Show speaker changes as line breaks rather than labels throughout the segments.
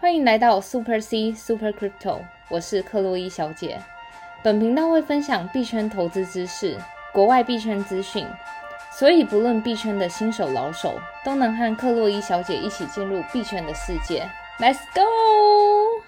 欢迎来到 Super C Super Crypto，我是克洛伊小姐。本频道会分享币圈投资知识、国外币圈资讯，所以不论币圈的新手老手，都能和克洛伊小姐一起进入币圈的世界。Let's go！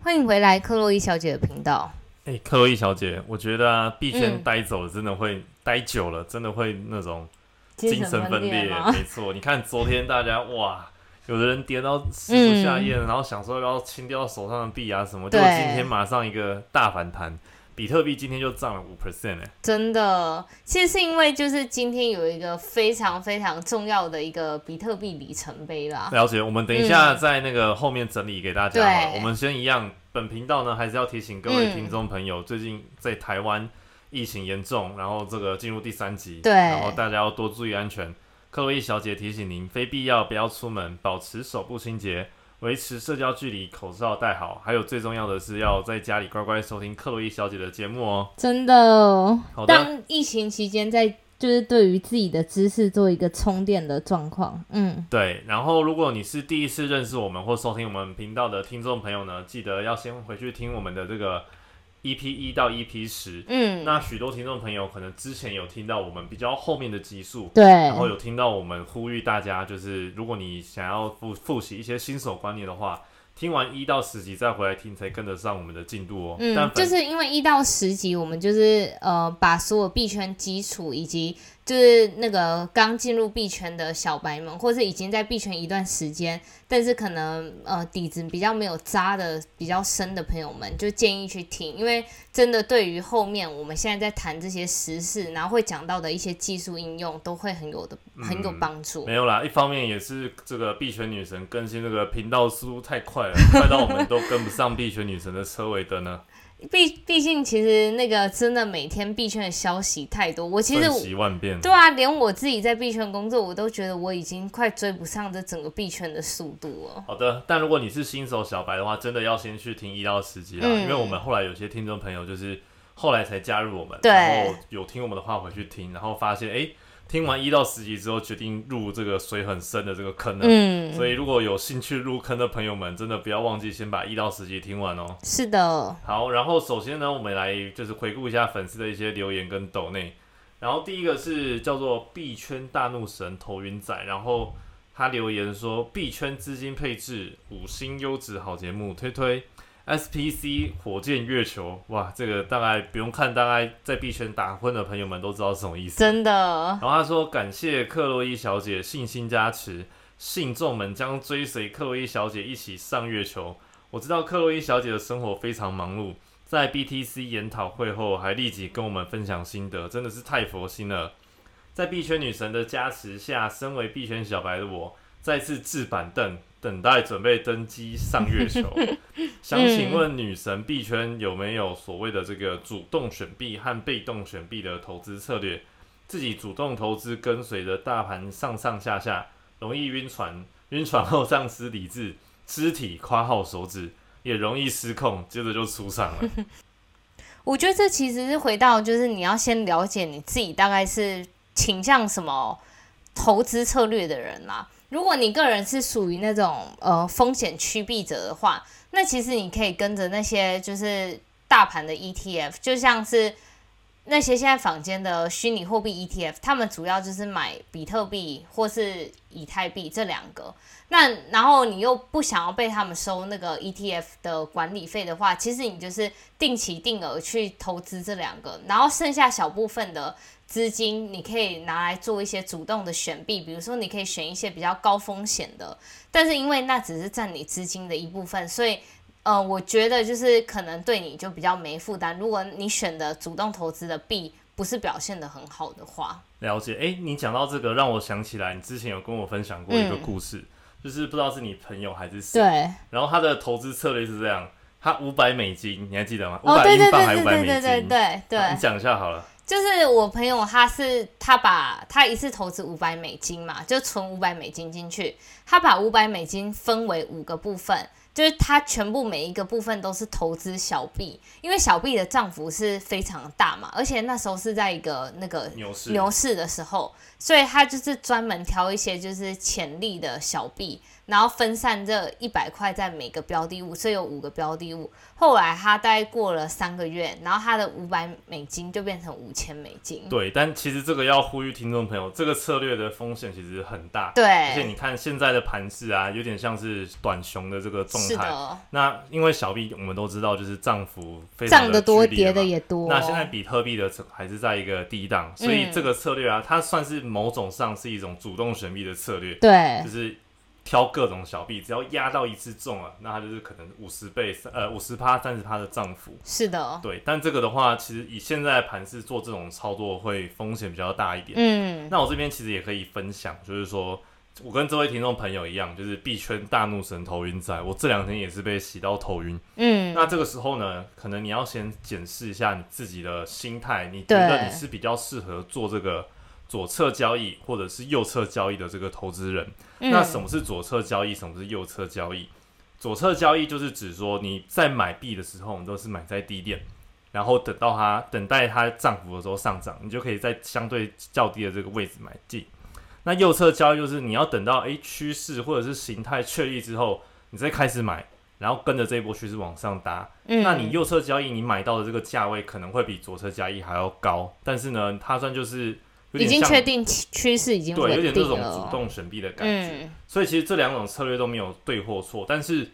欢迎回来克洛伊小姐的频道。
哎，克洛伊小姐，我觉得啊，币圈
嗯
待久了，真的会待久了，真的会那种精
精
神分裂。
吗？
没错，你看昨天大家哇，有的人跌到食不下咽，然后想说要清掉手上的币啊什么，结
对
果今天马上一个大反弹，比特币今天就涨了五 percent 哎，
真的，其实是因为就是今天有一个非常非常重要的一个比特币里程碑啦。
了解。我们等一下在那个后面整理给大家好。
嗯
我们先一样，本频道呢还是要提醒各位
嗯
听众朋友，最近在台湾疫情严重，然后这个进入第三级，
对
然后大家要多注意安全。克洛伊小姐提醒您，非必要不要出门，保持手部清洁，维持社交距离，口罩戴好，还有最重要的是要在家里乖乖收听克洛伊小姐的节目哦。
真的，
好的，
当疫情期间在就是对于自己的知识做一个充电的状况，嗯，
对，然后如果你是第一次认识我们或收听我们频道的听众朋友呢，记得要先回去听我们的这个 EP 一到 EP 十。
嗯，
那许多听众朋友可能之前有听到我们比较后面的集数，
对，
然后有听到我们呼吁大家，就是如果你想要复复习一些新手观念的话，听完一到十集再回来听，才跟得上我们的进度哦。但
嗯，
反
就是因为一到十集，我们就是呃把所有币圈基础以及就是那个刚进入币圈的小白们，或是已经在币圈一段时间，但是可能呃底子比较没有扎的比较深的朋友们，就建议去听，因为真的对于后面我们现在在谈这些时事，然后会讲到的一些技术应用，都会很有的很有帮助。
没有啦，一方面也是这个币圈女神更新这个频道速度太快了，快到我们都跟不上币圈女神的车尾灯呢。
毕毕竟其实那个真的每天币圈的消息太多，我其实。对啊，连我自己在币圈工作，我都觉得我已经快追不上这整个币圈的速度了。
好的，但如果你是新手小白的话，真的要先去听一到十集啦，
嗯
因为我们后来有些听众朋友就是后来才加入我们，
对
然后有听我们的话回去听，然后发现哎、诶听完一到十集之后，决定入这个水很深的这个坑了。
嗯，
所以如果有兴趣入坑的朋友们，真的不要忘记先把一到十集听完哦。
是的，
好，然后首先呢，我们来就是回顾一下粉丝的一些留言跟抖内。然后第一个是叫做币圈大怒神头晕仔，然后他留言说币圈资金配置五星优质好节目推推 SPC 火箭月球，哇，这个大概不用看，大概在币圈打混的朋友们都知道是什么意思。
真的，
然后他说感谢克洛伊小姐信心加持，信众们将追随克洛伊小姐一起上月球。我知道克洛伊小姐的生活非常忙碌，在 BTC 研讨会后还立即跟我们分享心得，真的是太佛心了。在币圈女神的加持下，身为币圈小白的我，再次置板凳，等待准备登机上月球。想请问女神币圈有没有所谓的这个主动选币和被动选币的投资策略？自己主动投资，跟随着大盘上上下下，容易晕船，晕船后丧失理智，肢体夸号手指，也容易失控，接着就出场了。
我觉得这其实是回到，就是你要先了解你自己大概是倾向什么投资策略的人啦。如果你个人是属于那种呃风险趋避者的话，那其实你可以跟着那些就是大盘的 ETF，就像是那些现在坊间的虚拟货币 ETF，他们主要就是买比特币或是以太币这两个。那然后你又不想要被他们收那个 ETF 的管理费的话，其实你就是定期定额去投资这两个，然后剩下小部分的资金，你可以拿来做一些主动的选币，比如说你可以选一些比较高风险的，但是因为那只是占你资金的一部分，所以呃，我觉得就是可能对你就比较没负担。如果你选的主动投资的币不是表现的很好的话，
了解，诶，你讲到这个，让我想起来，你之前有跟我分享过一个
嗯
故事，就是不知道是你朋友还是谁，
对，
然后他的投资策略是这样，他五百美金，你还记得吗？五
哦，
百
对对
英镑还
对
五百美金？
对对对对对
你讲一下好了。
就是我朋友，他是他把他一次投资五百美金嘛，就存五百美金进去，他把五百美金分为五个部分，就是它全部每一个部分都是投资小币，因为小币的涨幅是非常大嘛，而且那时候是在一个那个
牛市
牛市的时候，所以他就是专门挑一些就是潜力的小币，然后分散这一百块在每个标的物，所以有五个标的物。后来他大概过了三个月，然后他的五百美金就变成五千美金。
对，但其实这个要呼吁听众朋友，这个策略的风险其实很大。对而且，你看现在的盘势啊，有点像是短熊的这个。
是的，
那因为小币我们都知道，就是涨幅非常
涨得多，跌的也多。
那现在比特币的还是在一个低档，所以
嗯
这个策略啊，它算是某种上是一种主动选币的策略，
对
就是挑各种小币，只要压到一次中了，那它就是可能五十倍、呃五十趴、三十趴的涨幅。
是的，
对，但这个的话，其实以现在的盘势做这种操作会风险比较大一点。
嗯，
那我这边其实也可以分享，就是说我跟这位听众朋友一样，就是币圈大怒神头晕仔，我这两天也是被洗到头晕。
嗯，
那这个时候呢，可能你要先检视一下你自己的心态，你觉得你是比较适合做这个左侧交易或者是右侧交易的这个投资人。那什
么？
么是左侧交易？什么是右侧交易？左侧交易就是指说你在买币的时候，你都是买在低点，然后等到它等待它涨幅的时候上涨，你就可以在相对较低的这个位置买进。那右侧交易就是你要等到诶趋势或者是形态确立之后，你再开始买，然后跟着这一波趋势往上搭。
嗯，
那你右侧交易你买到的这个价位可能会比左侧交易还要高，但是呢，它算就是
已经确定趋趋势已经
对，有点这种。主动选币的感觉。
嗯，
所以其实这两种策略都没有对或错，但是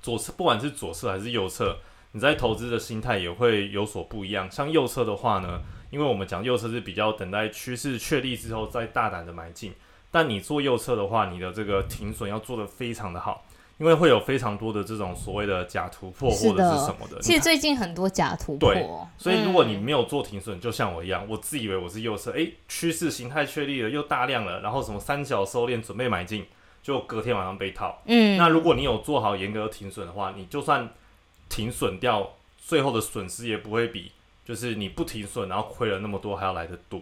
左侧不管是左侧还是右侧，你在投资的心态也会有所不一样。像右侧的话呢，因为我们讲右侧是比较等待趋势确立之后再大胆的买进，但你做右侧的话，你的这个停损要做得非常的好，因为会有非常多的这种所谓的假突破或者
是
什么的。
其实最近很多假突破
对，所以如果你
嗯
没有做停损，就像我一样，我自以为我是右侧，诶，趋势形态确立了，又大量了，然后什么三角收敛准备买进，就隔天晚上被套。
嗯，
那如果你有做好严格的停损的话，你就算停损掉，最后的损失也不会比就是你不停损然后亏了那么多还要来得多。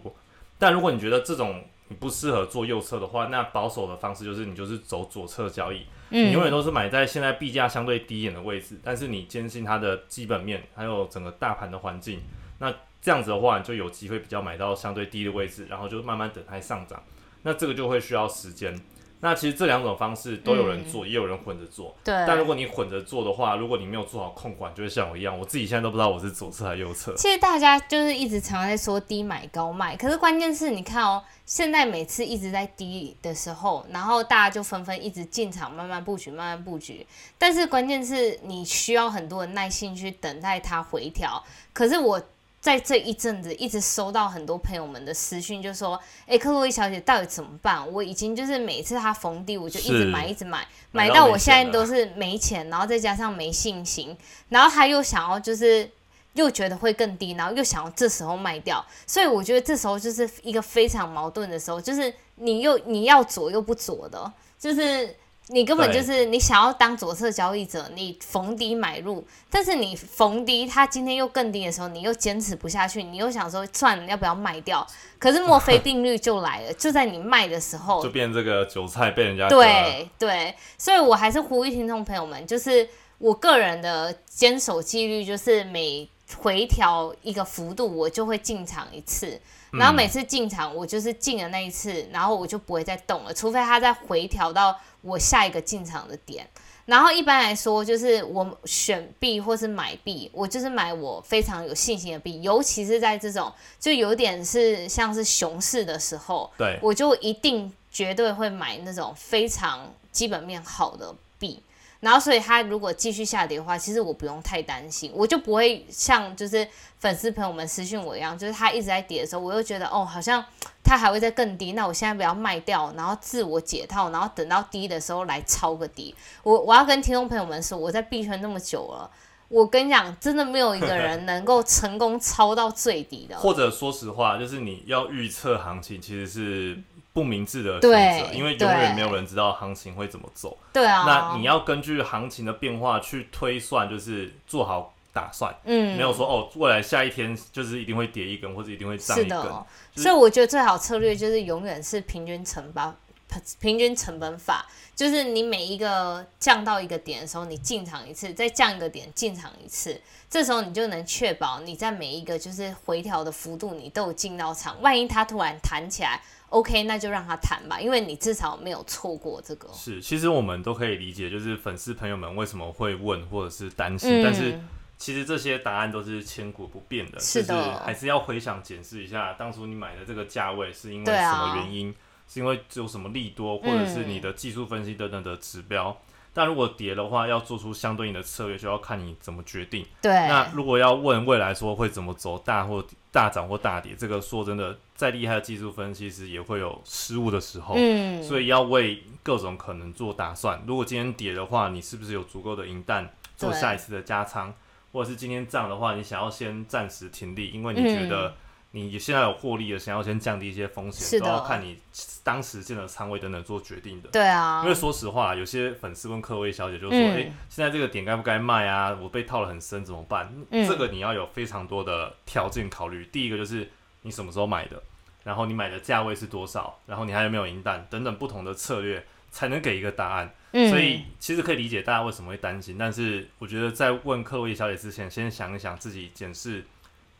但如果你觉得这种你不适合做右侧的话，那保守的方式就是你就是走左侧交易，嗯你
嗯
永远都是买在现在币价相对低一点的位置，但是你坚信它的基本面还有整个大盘的环境，那这样子的话，你就有机会比较买到相对低的位置，然后就慢慢等它上涨。那这个就会需要时间。那其实这两种方式都有人做，也有人混着做。
对，
但如果你混着做的话，如果你没有做好控管，就会像我一样，我自己现在都不知道我是左侧还是右侧。
其实大家就是一直常在说低买高卖，可是关键是你看哦，现在每次一直在低的时候，然后大家就纷纷一直进场，慢慢布局，慢慢布局。但是关键是你需要很多的耐心去等待它回调。可是我在这一阵子一直收到很多朋友们的私讯，就说：“诶，克洛伊小姐到底怎么办？我已经就是每次她逢低，我就一直
是
买，一直买，
买到
我现在都是没钱，然后再加上没信心，然后她又想要就是又觉得会更低，然后又想要这时候卖掉，所以我觉得这时候就是一个非常矛盾的时候，就是你又你要左又不左的，就是你根本就是你想要当左侧交易者，你逢低买入，但是你逢低它今天又更低的时候，你又坚持不下去，你又想说算了，要不要卖掉？可是墨菲定律就来了，就在你卖的时候
就，变这个韭菜被人家
对对，所以我还是呼吁听众朋友们，就是我个人的坚守纪律，就是每回调一个幅度，我就会进场一次。然后每次进场，我就是进了那一次，然后我就不会再动了，除非它再回调到我下一个进场的点。然后一般来说，就是我选币或是买币，我就是买我非常有信心的币，尤其是在这种就有点是像是熊市的时候，
对，
我就一定绝对会买那种非常基本面好的币。然后，所以它如果继续下跌的话，其实我不用太担心，我就不会像就是粉丝朋友们私讯我一样，就是它一直在跌的时候，我又觉得哦，好像它还会再更低，那我现在不要卖掉，然后自我解套，然后等到低的时候来抄个底。我我要跟听众朋友们说，我在币圈那么久了，我跟你讲，真的没有一个人能够成功抄到最底的。
或者说实话，就是你要预测行情，其实是不明智的选择，因为永远
对
没有人知道行情会怎么走。
对啊，
那你要根据行情的变化去推算，就是做好打算，
嗯
没有说哦，未来下一天就是一定会跌一根，或者一定会涨一根。
的，
就是
所以我觉得最好策略就是永远是平均乘法平平均成本法，就是你每一个降到一个点的时候，你进场一次，再降一个点进场一次，这时候你就能确保你在每一个就是回调的幅度，你都有进到场。万一它突然弹起来，OK，那就让它弹吧，因为你至少没有错过这个。
是，其实我们都可以理解，就是粉丝朋友们为什么会问或者是担心，但是。其实这些答案都是千古不变的，就是还是要回想检视一下，当初你买的这个价位是因为什么原因？是因为有什么利多，或者是你的技术分析等等的指标。但如果跌的话，要做出相对应的策略，就要看你怎么决定。
对。
那如果要问未来说会怎么走，大或大涨或大跌，这个说真的，再厉害的技术分析师也会有失误的时候。嗯。所以要为各种可能做打算。如果今天跌的话，你是不是有足够的银弹做下一次的加仓？或者是今天涨的话，你想要先暂时停利，因为你觉得你现在有获利了，想要先降低一些风险，都要看你当时建的仓位等等做决定的。
对啊，
因为说实话，有些粉丝问客位小姐就说：“哎，现在这个点该不该卖啊？我被套了很深，怎么办？”这个你要有非常多的条件考虑。第一个就是你什么时候买的，然后你买的价位是多少，然后你还有没有银弹等等不同的策略，才能给一个答案。所以其实可以理解大家为什么会担心，但是我觉得在问克洛伊小姐之前，先想一想自己检视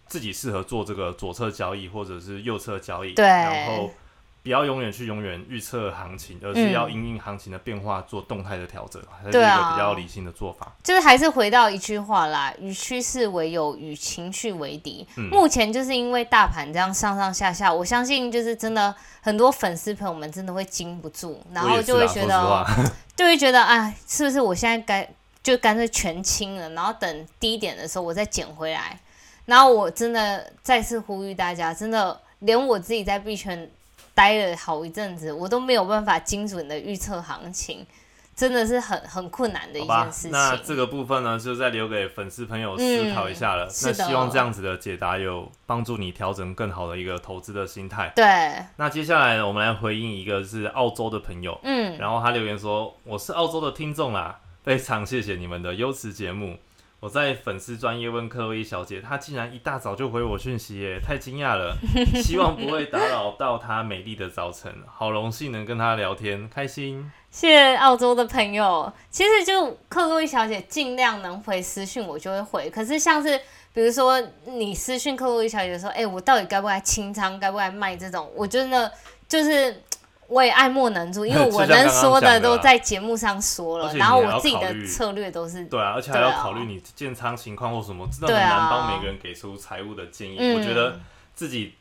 自己适合做这个左侧交易或者是右侧交易，
对，
然后不要永远去永远预测行情，而是要因应行情的变化做动态的调整，还是一个比较理性的做法。
就是还是回到一句话啦，与趋势为友，与情绪为敌。目前就是因为大盘这样上上下下，我相信就是真的很多粉丝朋友们真的会经不住，然后 就会觉得。就会觉得，哎，是不是我现在该就干脆全清了，然后等低点的时候我再捡回来。然后我真的再次呼吁大家，真的连我自己在币圈待了好一阵子，我都没有办法精准的预测行情。真的是很很困难的一件事情。
那这个部分呢，就再留给粉丝朋友思考一下了。那希望这样子的解答有帮助你调整更好的一个投资的心态。
对。
那接下来我们来回应一个是澳洲的朋友，嗯，然后他留言说：“我是澳洲的听众啦，非常谢谢你们的优质节目。我在粉丝专业问克洛伊小姐，她竟然一大早就回我讯息耶，太惊讶了。希望不会打扰到她美丽的早晨，好荣幸能跟她聊天，开心。”
谢谢澳洲的朋友。其实就克洛伊小姐尽量能回私讯，我就会回。可是像是比如说你私讯克洛伊小姐说，哎，我到底该不该清仓，该不该卖这种，我真的就是我也爱莫能助，因为 我能说的都在节目上说了，然后我自己的策略都是
对啊，而且还要考虑你建仓情况或什么，真的很难帮每个人给出财务的建议。我觉得自己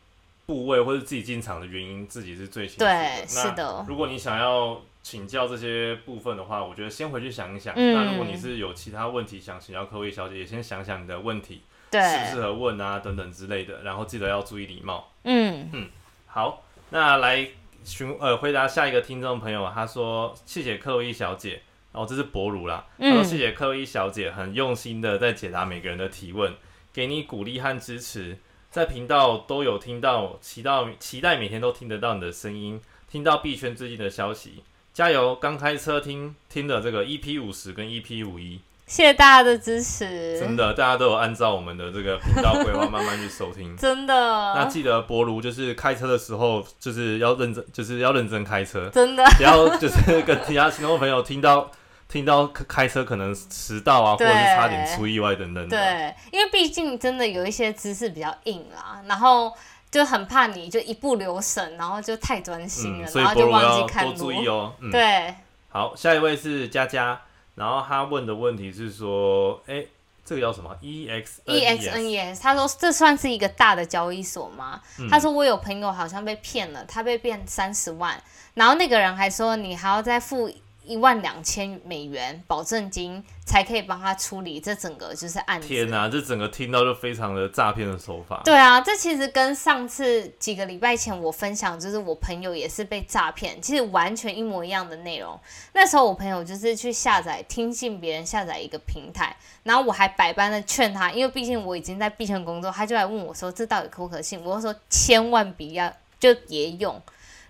部位或者自己进场的原因，自己是最清楚的。
对，是的。
如果你想要。请教这些部分的话，我觉得先回去想一想。那如果你是有其他问题想请教科威小姐，也先想想你的问题适不适合问啊，等等之类的。然后记得要注意礼貌。嗯嗯，好，那来询呃回答下一个听众朋友，他说谢谢克洛伊小姐。然后这是博如啦，他说谢谢克洛伊小姐很用心的在解答每个人的提问，给你鼓励和支持，在频道都有听到，期待期待每天都听得到你的声音，听到币圈最近的消息。加油！刚开车听听的这个 EP 五十跟 EP 五一，
谢谢大家的支持。
真的，大家都有按照我们的这个频道规划慢慢去收听。
真的。
那记得博如就是开车的时候，就是要认真，就是要认真开车。
真的。
不要就是跟其他听众朋友听到听到开车可能迟到啊，或者是差点出意外等等。
对，因为毕竟真的有一些姿势比较硬啦，然后。就很怕你就一不留神，然后就太专心了，然后就忘记。
多注意哦。
嗯对。
好，下一位是佳佳，然后他问的问题是说，哎，这个叫什么？E X
E X N E S。他说这算是一个大的交易所吗？他说我有朋友好像被骗了，他被骗三十万，然后那个人还说你还要再付。一万两千美元保证金才可以帮他处理这整个就是案子。
天哪，这整个听到就非常的诈骗的手法。
对啊，这其实跟上次几个礼拜前我分享，就是我朋友也是被诈骗，其实完全一模一样的内容。那时候我朋友就是去下载听信别人下载一个平台，然后我还百般的劝他，因为毕竟我已经在币圈工作，他就来问我说这到底可不可信？我说千万不要，就别用。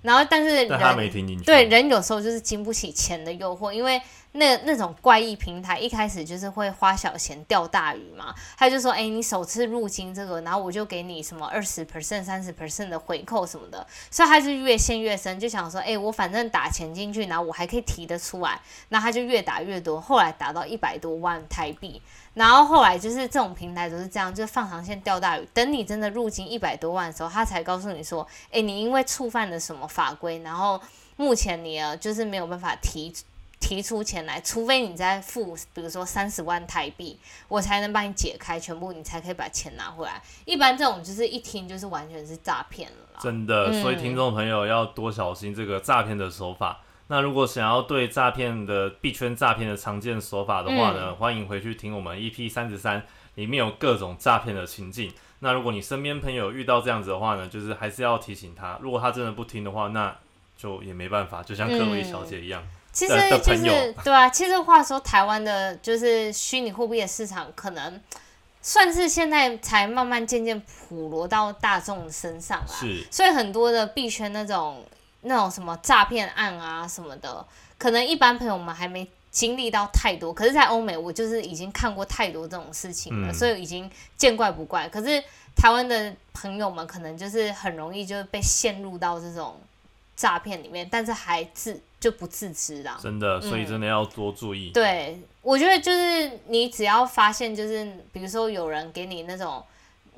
然后，但是人对人有时候就是经不起钱的诱惑，因为那那种怪异平台一开始就是会花小钱钓大鱼嘛，他就说，哎，你首次入金这个，然后我就给你什么二十 percent、三十 percent 的回扣什么的，所以他就越陷越深，就想说，哎，我反正打钱进去，然后我还可以提得出来，那他就越打越多，后来打到一百多万台币，然后后来就是这种平台都是这样，就是放长线钓大鱼，等你真的入金一百多万的时候，他才告诉你说，哎，你因为触犯了什么法规，然后目前你啊就是没有办法提。提出钱来，除非你再付，比如说三十万台币，我才能帮你解开全部，你才可以把钱拿回来。一般这种就是一听就是完全是诈骗了。
真的，所以听众朋友要多小心这个诈骗的手法。那如果想要对诈骗的币圈诈骗的常见手法的话呢，欢迎回去听我们 EP 三十三，里面有各种诈骗的情境。那如果你身边朋友遇到这样子的话呢，就是还是要提醒他，如果他真的不听的话，那就也没办法，就像克洛伊小姐一样。
其实就是对啊，其实话说，台湾的就是虚拟货币的市场，可能算是现在才慢慢渐渐普罗到大众身上啦。
是，
所以很多的币圈那种那种什么诈骗案啊什么的，可能一般朋友们还没经历到太多。可是，在欧美，我就是已经看过太多这种事情了，所以已经见怪不怪。可是台湾的朋友们可能就是很容易就被陷入到这种诈骗里面，但是还自。就不自知啦，
真的，所以真的要多注意。
对，我觉得就是你只要发现，就是比如说有人给你那种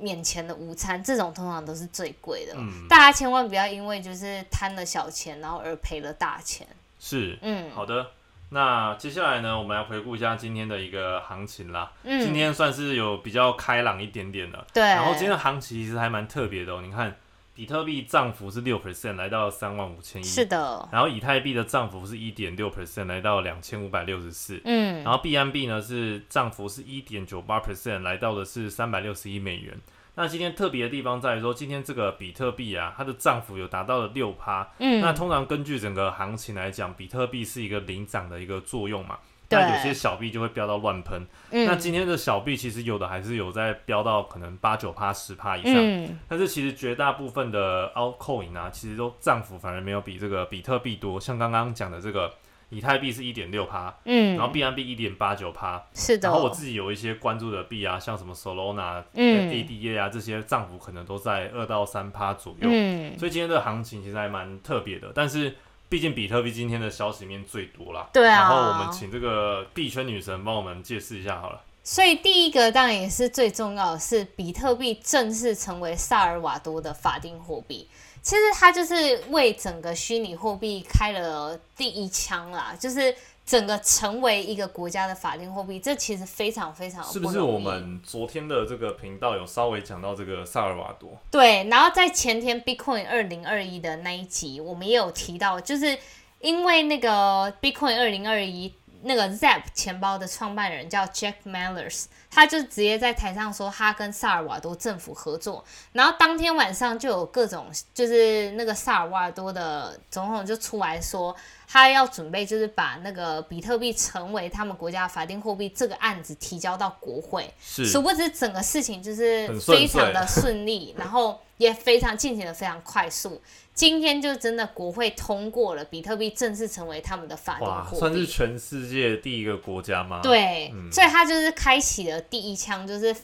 免钱的午餐，这种通常都是最贵的。嗯，大家千万不要因为就是贪了小钱，然后而赔了大钱。
是，嗯，好的。那接下来呢，我们来回顾一下今天的一个行情啦。嗯，今天算是有比较开朗一点点的。
对，
然后今天的行情其实还蛮特别的哦，你看。比特币涨幅是六 percent，来到三万五千亿。
是的。
然后以太币的涨幅是一点六 percent，来到两千五百六十四。嗯。然后 BNB 呢是涨幅是一点九八 percent，来到的是三百六十一美元。那今天特别的地方在于说，今天这个比特币啊，它的涨幅有达到了六趴。嗯。那通常根据整个行情来讲，比特币是一个领涨的一个作用嘛。那有些小币就会飙到乱喷，那今天的小币其实有的还是有在飙到可能八九趴十趴以上，但是其实绝大部分的 altcoin 啊，其实都涨幅反而没有比这个比特币多。像刚刚讲的这个以太币是一点六趴，嗯，然后 BNB 一点八九趴，
是的。
然后我自己有一些关注的币啊，像什么 Solana、ADA 啊这些涨幅可能都在二到三趴左右，嗯，所以今天的行情其实还蛮特别的，但是。毕竟比特币今天的消息面最多啦。
对啊。
然后我们请这个币圈女神帮我们解释一下好了。
所以第一个当然也是最重要的是，比特币正式成为萨尔瓦多的法定货币。其实它就是为整个虚拟货币开了第一枪啦，就是。整个成为一个国家的法定货币，这其实非常非常
是不是我们昨天的这个频道有稍微讲到这个萨尔瓦多？
对，然后在前天 Bitcoin 二零二一的那一集，我们也有提到，就是因为那个 Bitcoin 二零二一那个 Zap 钱包的创办人叫 Jack Mallers，他就直接在台上说他跟萨尔瓦多政府合作，然后当天晚上就有各种就是那个萨尔瓦多的总统就出来说。他要准备就是把那个比特币成为他们国家法定货币这个案子提交到国会，
是，
殊不知整个事情就是非常的顺利，然后也非常进行的非常快速。今天就真的国会通过了，比特币正式成为他们的法定货币，
算是全世界第一个国家吗？
对，所以他就是开启了第一枪，就是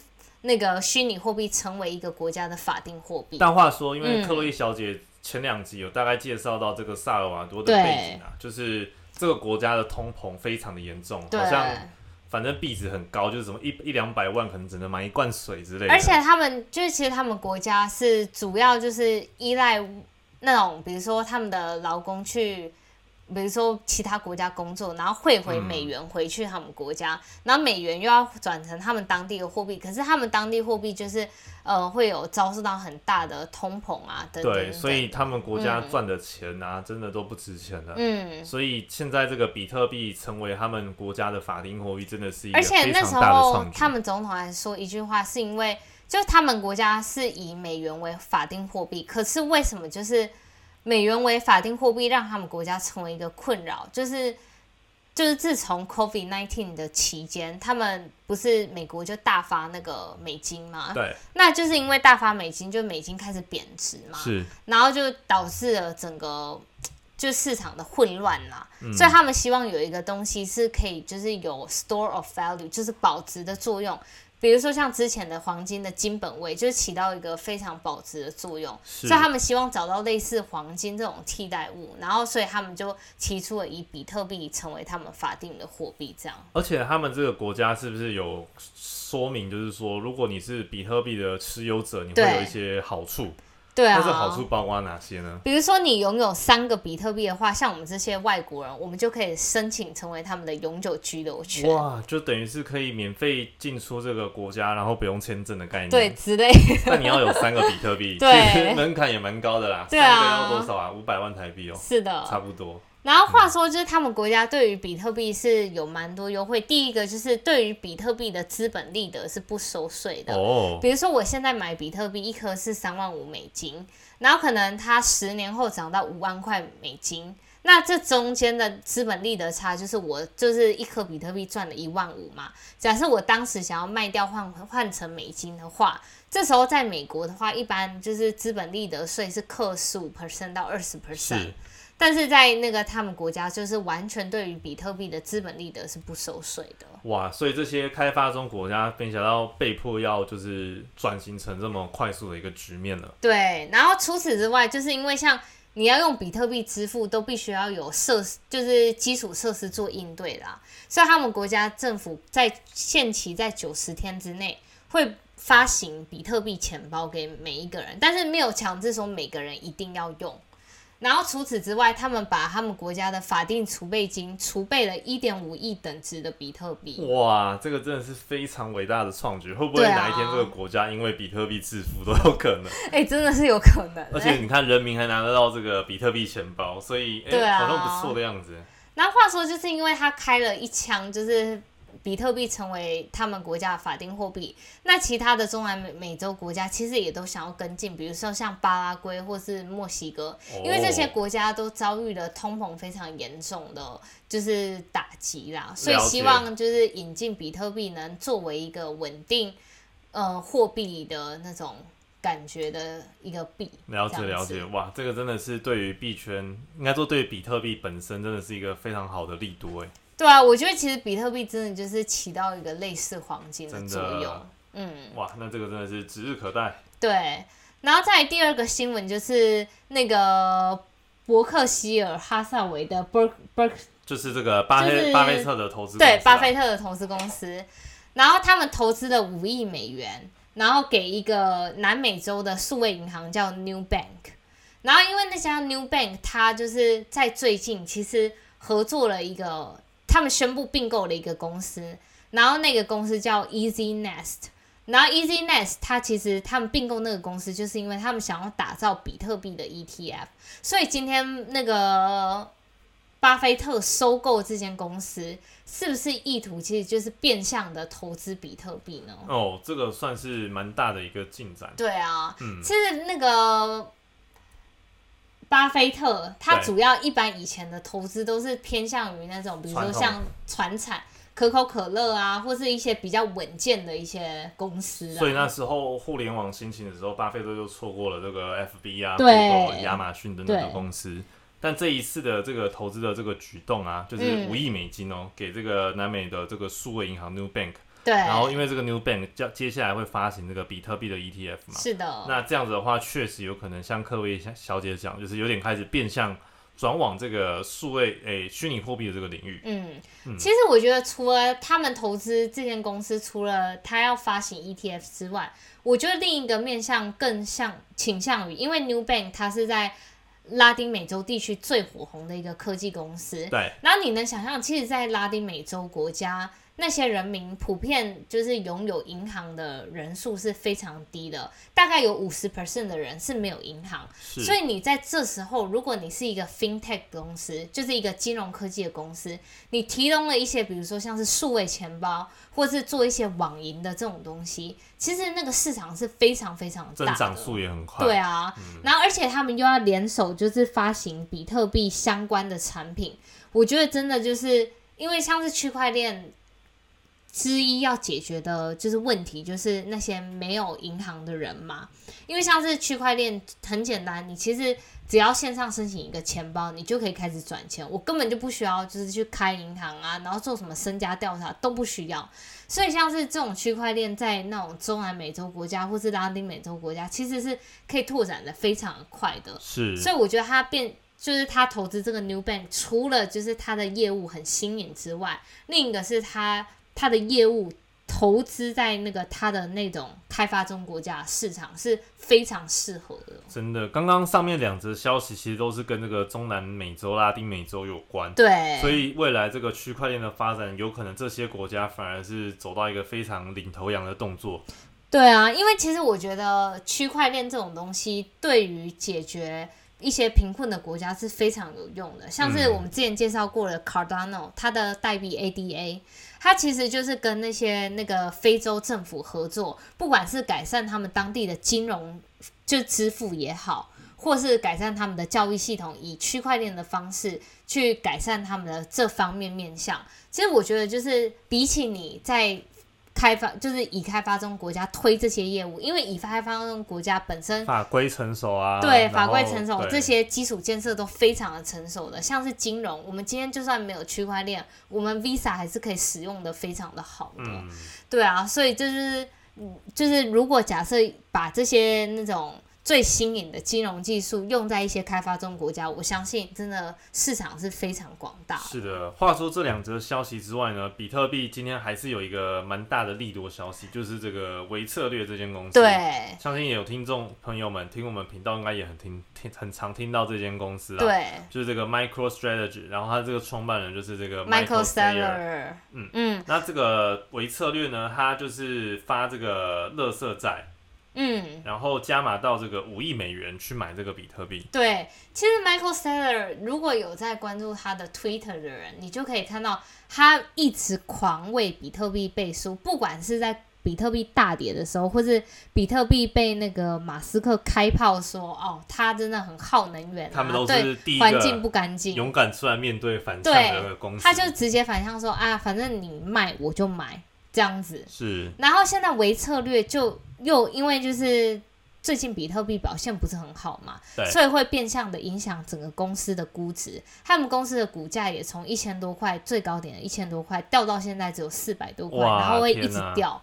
那个虚拟货币成为一个国家的法定货币。
但话说，因为克洛伊小姐。前两集有大概介绍到这个萨尔瓦多的背景啊，就是这个国家的通膨非常的严重，好像反正币值很高，就是什么一一两百万可能只能买一罐水之类的。
而且他们就是其实他们国家是主要就是依赖那种，比如说他们的劳工去。比如说其他国家工作，然后汇回美元回去他们国家，然后美元又要转成他们当地的货币，可是他们当地货币就是呃会有遭受到很大的通膨啊等等。
对，所以他们国家赚的钱啊，真的都不值钱了。嗯，所以现在这个比特币成为他们国家的法定货币，真的是一个非常大的创
他们总统还说一句话，是因为就他们国家是以美元为法定货币，可是为什么就是？美元为法定货币，让他们国家成为一个困扰，就是就是自从 COVID nineteen 的期间，他们不是美国就大发那个美金嘛？
对，
那就是因为大发美金，就美金开始贬值嘛，
是，
然后就导致了整个就市场的混乱啦，
嗯
所以他们希望有一个东西是可以就是有 store of value，就是保值的作用。比如说像之前的黄金的金本位，就是起到一个非常保值的作用，所以他们希望找到类似黄金这种替代物，然后所以他们就提出了以比特币成为他们法定的货币，这样。
而且他们这个国家是不是有说明，就是说，如果你是比特币的持有者，你会有一些好处。
对啊，
但是好处包括哪些呢？
比如说你拥有三个比特币的话，像我们这些外国人，我们就可以申请成为他们的永久居留权，
哇，就等于是可以免费进出这个国家，然后不用签证的概念。
对，之类。
那你要有三个比特币，
对
其实门槛也蛮高的啦。
对啊
三个要多少啊？五百万台币哦，
是的，
差不多。
然后话说，就是他们国家对于比特币是有蛮多优惠。第一个就是对于比特币的资本利得是不收税的。
哦，
比如说，我现在买比特币一颗是三万五美金，然后可能它十年后涨到五万块美金，那这中间的资本利得差就是我就是一颗比特币赚了一万五嘛。假设我当时想要卖掉换换成美金的话，这时候在美国的话，一般就是资本利得税是克十五 percent 到二十 percent。
是
但是在那个他们国家，就是完全对于比特币的资本利得是不收税的。
哇，所以这些开发中国家没想到被迫要就是转型成这么快速的一个局面了。
对，然后除此之外，就是因为像你要用比特币支付，都必须要有设施，就是基础设施做应对啦。所以他们国家政府在限期在九十天之内会发行比特币钱包给每一个人，但是没有强制说每个人一定要用。然后除此之外，他们把他们国家的法定储备金储备了一点五亿等值的比特币。
哇，这个真的是非常伟大的创举，会不会哪一天这个国家因为比特币致富都有可能？
哎、真的是有可能、
而且你看，人民还拿得到这个比特币钱包，所以哎、好像不错的样子。
然后话说，就是因为他开了一枪，就是比特币成为他们国家的法定货币，那其他的中南美美洲国家其实也都想要跟进，比如说像巴拉圭或是墨西哥，因为这些
哦
国家都遭遇了通膨非常严重的就是打击啦，所以希望就是引进比特币能作为一个稳定呃货币的那种感觉的一个币。
了解了解，哇，这个真的是对于币圈，应该说对于比特币本身真的是一个非常好的力度哎。
对啊，我觉得其实比特币真的就是起到一个类似黄金的作用。嗯，
哇，那这个真的是指日可待。
对。然后再来第二个新闻就是那个伯克希尔哈萨韦的 Berk Berk
就是这个巴菲、
就是
巴菲特的投资公司啊
对巴菲特的投资公司，然后他们投资了五亿美元，然后给一个南美洲的数位银行叫 New Bank，然后因为那家 New Bank 它就是在最近其实合作了一个，他们宣布并购了一个公司，然后那个公司叫 Easy Nest。然后 Easy Nest 它其实他们并购那个公司，就是因为他们想要打造比特币的 ETF，所以今天那个巴菲特收购这间公司，是不是意图其实就是变相的投资比特币呢？
哦，这个算是蛮大的一个进展。
对啊，
嗯，
其实那个巴菲特他主要一般以前的投资都是偏向于那种，比如说像船产。可口可乐啊，或是一些比较稳健的一些公司啊。
所以那时候互联网兴起的时候，巴菲特就错过了这个 FB 啊、
对
Google 亚马逊等等的公司。但这一次的这个投资的这个举动啊，就是
嗯
五亿美金哦，给这个南美的这个数位银行 New Bank，
对，
然后因为这个 New Bank 接接下来会发行这个比特币的 ETF 嘛，
是的，
那这样子的话，确实有可能像各位小姐讲，就是有点开始变相转往这个数位诶虚拟货币的这个领域。
嗯，
嗯。
其实我觉得除了他们投资这间公司，除了他要发行 ETF 之外，我觉得另一个面向更像倾向于，因为 New Bank 它是在拉丁美洲地区最火红的一个科技公司，
对，
然后你能想象，其实，在拉丁美洲国家，那些人民普遍就是拥有银行的人数是非常低的，大概有五十 percent 的人是没有银行。所以你在这时候，如果你是一个 fintech 公司，就是一个金融科技的公司，你提供了一些，比如说像是数位钱包，或是做一些网银的这种东西，其实那个市场是非常非常大的。
增长速也很快。
对啊，然后而且他们又要联手，就是发行比特币相关的产品。我觉得真的就是因为像是区块链，之一要解决的就是问题，就是那些没有银行的人嘛。因为像是区块链很简单，你其实只要线上申请一个钱包，你就可以开始转钱，我根本就不需要就是去开银行啊，然后做什么身家调查都不需要。所以像是这种区块链在那种中南美洲国家或是拉丁美洲国家，其实是可以拓展的非常快的。
是，
所以我觉得它变。就是他投资这个 New Bank，除了就是他的业务很新颖之外，另一个是他他的业务投资在那个他的那种开发中国家市场是非常适合的。
真的，刚刚上面两则消息其实都是跟这个中南美洲、拉丁美洲有关。
对，
所以未来这个区块链的发展，有可能这些国家反而是走到一个非常领头羊的动作。
对啊，因为其实我觉得区块链这种东西对于解决。一些贫困的国家是非常有用的，像是我们之前介绍过的 Cardano，它的代币 ADA，它其实就是跟那些那个非洲政府合作，不管是改善他们当地的金融就支付也好，或是改善他们的教育系统，以区块链的方式去改善他们的这方面面向。其实我觉得就是比起你在开发就是已开发中国家推这些业务，因为已开发中国家本身
法规成熟啊，
对法规成熟，这些基础建设都非常的成熟的，像是金融，我们今天就算没有区块链，我们 Visa 还是可以使用的非常的好的，对啊，所以就是，就是如果假设把这些那种。最新颖的金融技术用在一些开发中国家，我相信真的市场是非常广大。
是的，话说这两则消息之外呢，比特币今天还是有一个蛮大的利多消息，就是这个微策略这间公司。
对，
相信也有听众朋友们听我们频道，应该也很听听很常听到这间公司啦。
对，
就是这个 Micro Strategy，然后它这个创办人就是这个
Michael
Saylor。嗯嗯，那这个微策略呢，它就是发这个乐色债。嗯，然后加码到这个五亿美元去买这个比特币。
对，其实 Michael Saylor 如果有在关注他的 Twitter 的人，你就可以看到他一直狂为比特币背书，不管是在比特币大跌的时候，或是比特币被那个马斯克开炮说哦，他真的很耗能源，
他们都是第一
环境不干净，
勇敢出来面对反向的公司，
他就直接反向说啊，反正你卖我就买。这样子
是，
然后现在微策略就又因为就是最近比特币表现不是很好嘛，所以会变相的影响整个公司的估值，他们公司的股价也从一千多块最高点的一千多块掉到现在只有四百多块，然后会一直掉。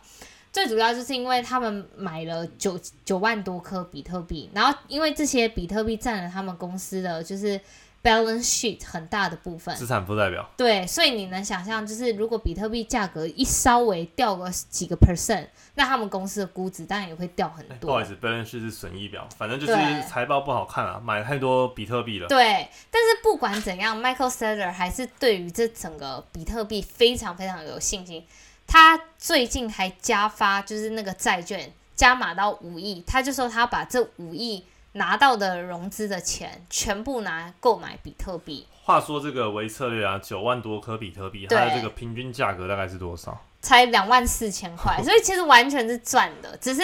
最主要就是因为他们买了九九万多颗比特币，然后因为这些比特币占了他们公司的就是。Balance sheet 很大的部分，
资产负债表。
对，所以你能想象，就是如果比特币价格一稍微掉个几个 percent，那他们公司的估值当然也会掉很多。
不好意思，balance sheet 是损益表，反正就是财报不好看啊，买太多比特币了。
对，但是不管怎样，Michael Saylor 还是对于这整个比特币非常非常有信心。他最近还加发，就是那个债券加码到五亿，他就说他把这五亿。拿到的融资的钱全部拿购买比特币。
话说这个微策略啊，九万多颗比特币，它的这个平均价格大概是多少？
才两万四千块，所以其实完全是赚的。只是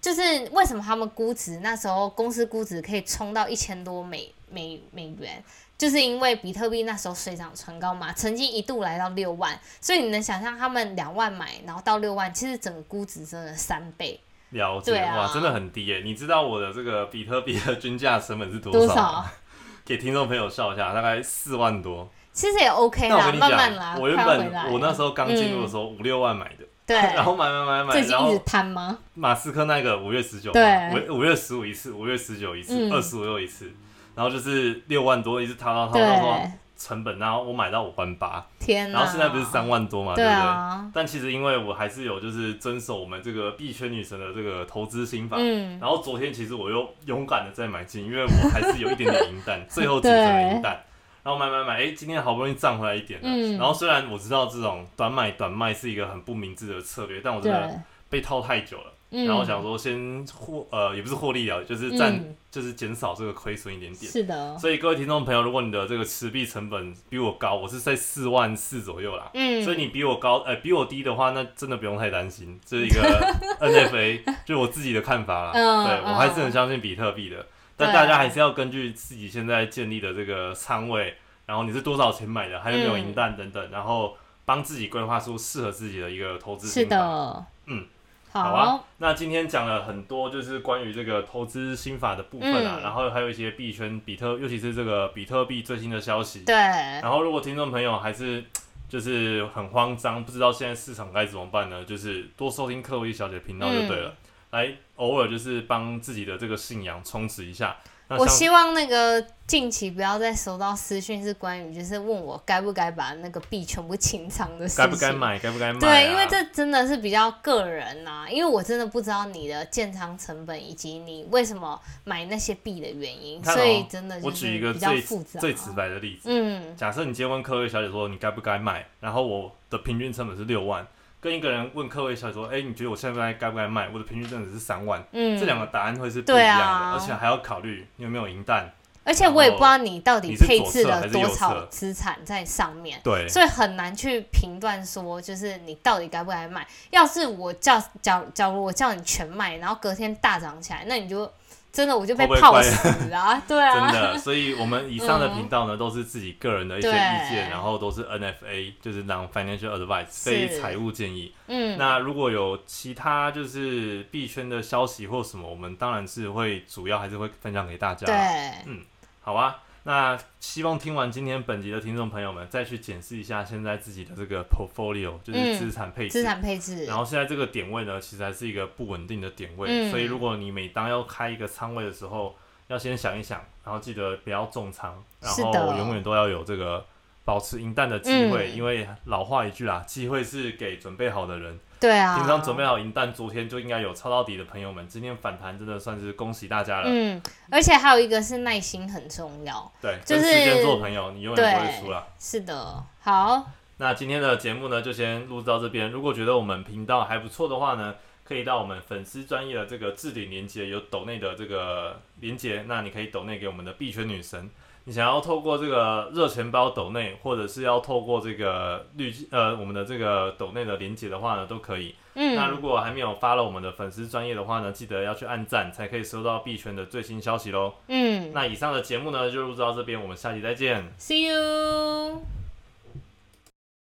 就是为什么他们估值那时候公司估值可以冲到一千多美美美元，就是因为比特币那时候水涨船高嘛，曾经一度来到六万，所以你能想象他们两万买，然后到六万，其实整个估值真的三倍。
了解哇，真的很低耶！你知道我的这个比特币的均价成本是
多
少？给听众朋友笑一下，大概四万多。
其实也 OK 啦，慢慢来。
我原本我那时候刚进入的时候五六万买的，
对，
然后买买买买，
然后贪吗？
马斯克那个五月十九，
对，
五五月十五一次，五月十九一次，二十五又一次，然后就是六万多，一直掏掏掏掏。成本，然后我买到五万八，
天
然后现在不是三万多嘛，对不对？但其实因为我还是有就是遵守我们这个币圈女神的这个投资心法，嗯，然后昨天其实我又勇敢的再买进，因为我还是有一点点银弹，最后只剩银弹，然后买买买，哎，今天好不容易涨回来一点了，嗯，然后虽然我知道这种短买短卖是一个很不明智的策略，但我真的被套太久了。然后想说先获呃也不是获利了，就是占就是减少这个亏损一点点。
是的。
所以各位听众朋友，如果你的这个持币成本比我高，我是在四万四左右啦。嗯。所以你比我高，呃比我低的话，那真的不用太担心，这是一个 NFA，就我自己的看法啦。嗯。对我还是很相信比特币的，但大家还是要根据自己现在建立的这个仓位，然后你是多少钱买的，还有没有银弹等等，然后。帮自己规划出适合自己的一个投资
是。的，
嗯，
好
好啊，那今天讲了很多，就是关于这个投资心法的部分啊，
嗯
然后还有一些币圈比特，尤其是这个比特币最新的消息。
对，
然后，如果听众朋友还是就是很慌张，不知道现在市场该怎么办呢？就是多收听克洛伊小姐频道就对了，来偶尔就是帮自己的这个信仰充实一下。
我希望那个近期不要再收到私讯，是关于就是问我该不该把那个币全部清仓的事情。
该不该买，该不该买、啊？
对，因为这真的是比较个人呐、因为我真的不知道你的建仓成本以及你为什么买那些币的原因，
哦
所以真的就
我举一个最。最直白的例子，
嗯，
假设你今天问克洛伊小姐说你该不该卖，然后我的平均成本是六万，跟一个人问克洛伊小姐说，哎、你觉得我现在该不该卖？我的平均成本是三万，
嗯，
这两个答案会是不一样的，
啊
而且还要考虑你有没有赢弹。
而且我也不知道你到底配置了多少
侧
资产在上面，
对，
所以很难去评断说，就是你到底该不该卖。要是我叫假假如我叫你全卖，然后隔天大涨起来，那你就真的我就被泡死 啊！对啊，
真的，所以我们以上的频道呢，都是自己个人的一些意见，然后都是 NFA，就是让 financial advice，非财务建议。
嗯，
那如果有其他就是币圈的消息或什么，我们当然是会主要还是会分享给大家。
对，
好啊。那希望听完今天本集的听众朋友们，再去检视一下现在自己的这个 portfolio，就是
嗯
资产配置。
资产配置，
然后现在这个点位呢，其实还是一个不稳定的点位，
嗯
所以如果你每当要开一个仓位的时候，要先想一想，然后记得不要重仓，然后永远都要有这个保持赢蛋的机会，
嗯
因为老话一句啦，机会是给准备好的人。
对啊，
平常准备好赢弹，昨天就应该有抄到底的朋友们，今天反弹真的算是恭喜大家了。
嗯，而且还有一个是耐心很重要，
对，
就是
跟时间做朋友，你永远不会输了。
是的，好，
那今天的节目呢，就先录到这边。如果觉得我们频道还不错的话呢，可以到我们粉丝专业的这个置顶连接有抖内的这个连接，那你可以抖内给我们的币圈女神。你想要透过这个热钱包抖内，或者是要透过这个绿呃我们的这个抖内的连接的话呢，都可以。嗯那如
嗯，
果还没有发了我们的粉丝专业的话呢，记得要去按赞，才可以收到币圈的最新消息喽。
嗯
那以上的节目呢，就录制到这边，我们下期再见。
，See you。